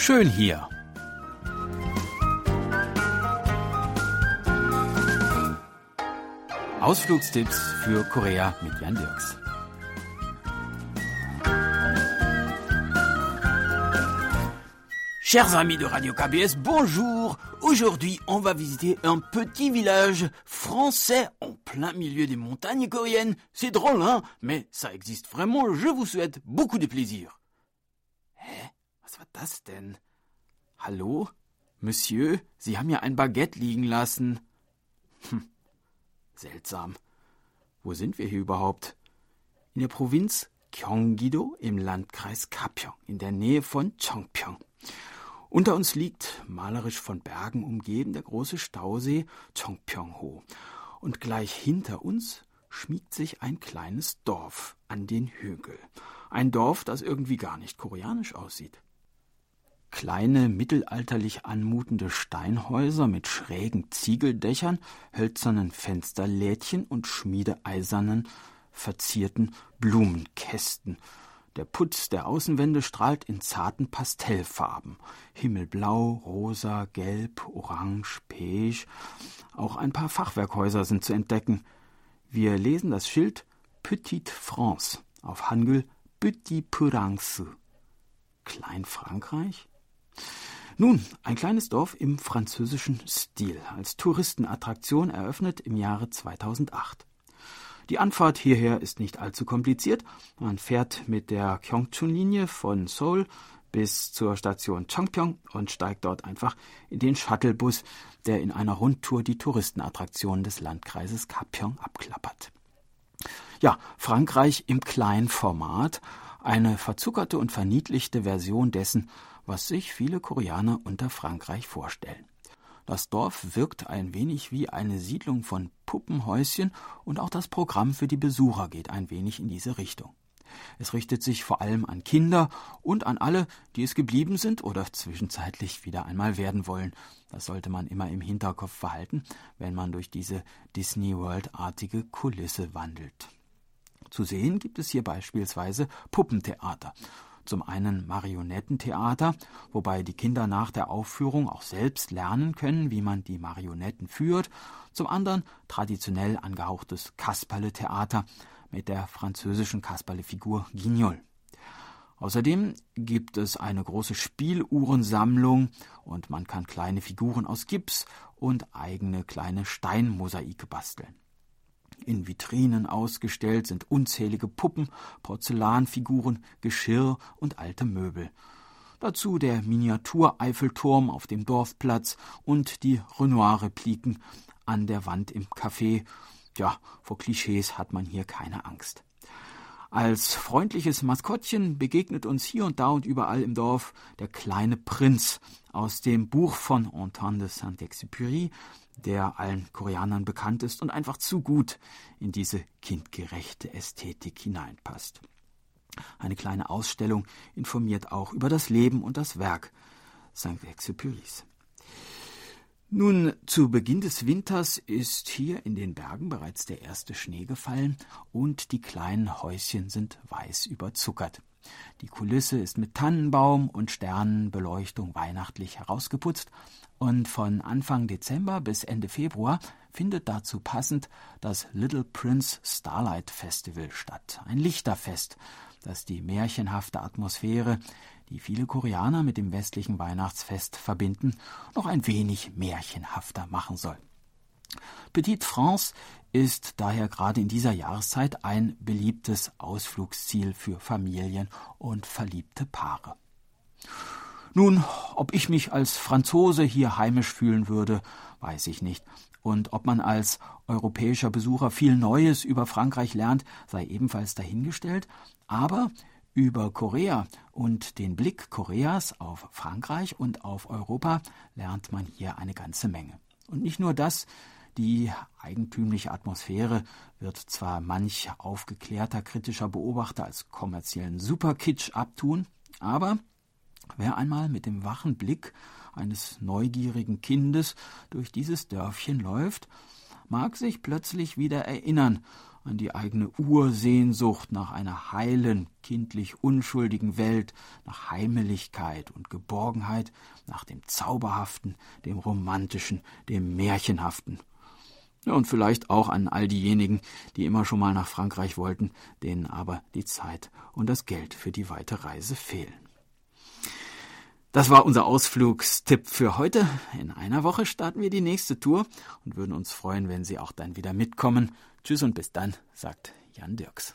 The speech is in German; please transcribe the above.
Schön hier. Ausflugstipps für Korea mit Jan Dirks. Chers amis de Radio KBS, bonjour. Aujourd'hui, on va visiter un petit village français en plein milieu des montagnes coréennes. C'est drôle, hein Mais ça existe vraiment. Je vous souhaite beaucoup de plaisir. Hä? Was war das denn? Hallo? Monsieur, Sie haben ja ein Baguette liegen lassen. Hm. Seltsam. Wo sind wir hier überhaupt? In der Provinz Gyeonggi-do im Landkreis Kapyong, in der Nähe von Chongpyong. Unter uns liegt, malerisch von Bergen umgeben, der große Stausee Chongpyongho. Und gleich hinter uns schmiegt sich ein kleines Dorf an den Hügel. Ein Dorf, das irgendwie gar nicht koreanisch aussieht. Kleine, mittelalterlich anmutende Steinhäuser mit schrägen Ziegeldächern, hölzernen Fensterlädchen und schmiedeeisernen, verzierten Blumenkästen der Putz der Außenwände strahlt in zarten Pastellfarben. Himmelblau, rosa, gelb, orange, beige. Auch ein paar Fachwerkhäuser sind zu entdecken. Wir lesen das Schild Petite France, auf Hangul Petit Purangse. Klein Frankreich? Nun, ein kleines Dorf im französischen Stil, als Touristenattraktion eröffnet im Jahre 2008. Die Anfahrt hierher ist nicht allzu kompliziert. Man fährt mit der Kyongchun-Linie von Seoul bis zur Station Chongpyong und steigt dort einfach in den Shuttlebus, der in einer Rundtour die Touristenattraktionen des Landkreises Kapyong abklappert. Ja, Frankreich im Kleinformat, eine verzuckerte und verniedlichte Version dessen, was sich viele Koreaner unter Frankreich vorstellen. Das Dorf wirkt ein wenig wie eine Siedlung von Puppenhäuschen und auch das Programm für die Besucher geht ein wenig in diese Richtung. Es richtet sich vor allem an Kinder und an alle, die es geblieben sind oder zwischenzeitlich wieder einmal werden wollen. Das sollte man immer im Hinterkopf behalten, wenn man durch diese Disney World-artige Kulisse wandelt. Zu sehen gibt es hier beispielsweise Puppentheater. Zum einen Marionettentheater, wobei die Kinder nach der Aufführung auch selbst lernen können, wie man die Marionetten führt. Zum anderen traditionell angehauchtes Kasperle-Theater mit der französischen Kasperle-Figur Guignol. Außerdem gibt es eine große Spieluhrensammlung und man kann kleine Figuren aus Gips und eigene kleine Steinmosaike basteln. In Vitrinen ausgestellt sind unzählige Puppen, Porzellanfiguren, Geschirr und alte Möbel. Dazu der Miniatur-Eiffelturm auf dem Dorfplatz und die Renoir-Repliken an der Wand im Café. Ja, vor Klischees hat man hier keine Angst. Als freundliches Maskottchen begegnet uns hier und da und überall im Dorf der kleine Prinz aus dem Buch von Antoine de Saint-Exupéry, der allen Koreanern bekannt ist und einfach zu gut in diese kindgerechte Ästhetik hineinpasst. Eine kleine Ausstellung informiert auch über das Leben und das Werk Saint-Exupérys. Nun, zu Beginn des Winters ist hier in den Bergen bereits der erste Schnee gefallen und die kleinen Häuschen sind weiß überzuckert. Die Kulisse ist mit Tannenbaum und Sternenbeleuchtung weihnachtlich herausgeputzt und von Anfang Dezember bis Ende Februar findet dazu passend das Little Prince Starlight Festival statt. Ein Lichterfest, das die märchenhafte Atmosphäre, die viele Koreaner mit dem westlichen Weihnachtsfest verbinden, noch ein wenig märchenhafter machen soll. Petite France ist daher gerade in dieser Jahreszeit ein beliebtes Ausflugsziel für Familien und verliebte Paare. Nun, ob ich mich als Franzose hier heimisch fühlen würde, weiß ich nicht. Und ob man als europäischer Besucher viel Neues über Frankreich lernt, sei ebenfalls dahingestellt. Aber über Korea und den Blick Koreas auf Frankreich und auf Europa lernt man hier eine ganze Menge. Und nicht nur das, die eigentümliche Atmosphäre wird zwar manch aufgeklärter kritischer Beobachter als kommerziellen Superkitsch abtun, aber wer einmal mit dem wachen Blick eines neugierigen Kindes durch dieses Dörfchen läuft, mag sich plötzlich wieder erinnern an die eigene Ursehnsucht nach einer heilen, kindlich unschuldigen Welt, nach Heimeligkeit und Geborgenheit, nach dem Zauberhaften, dem Romantischen, dem Märchenhaften. Ja, und vielleicht auch an all diejenigen, die immer schon mal nach Frankreich wollten, denen aber die Zeit und das Geld für die weite Reise fehlen. Das war unser Ausflugstipp für heute. In einer Woche starten wir die nächste Tour und würden uns freuen, wenn Sie auch dann wieder mitkommen. Tschüss und bis dann, sagt Jan Dirks.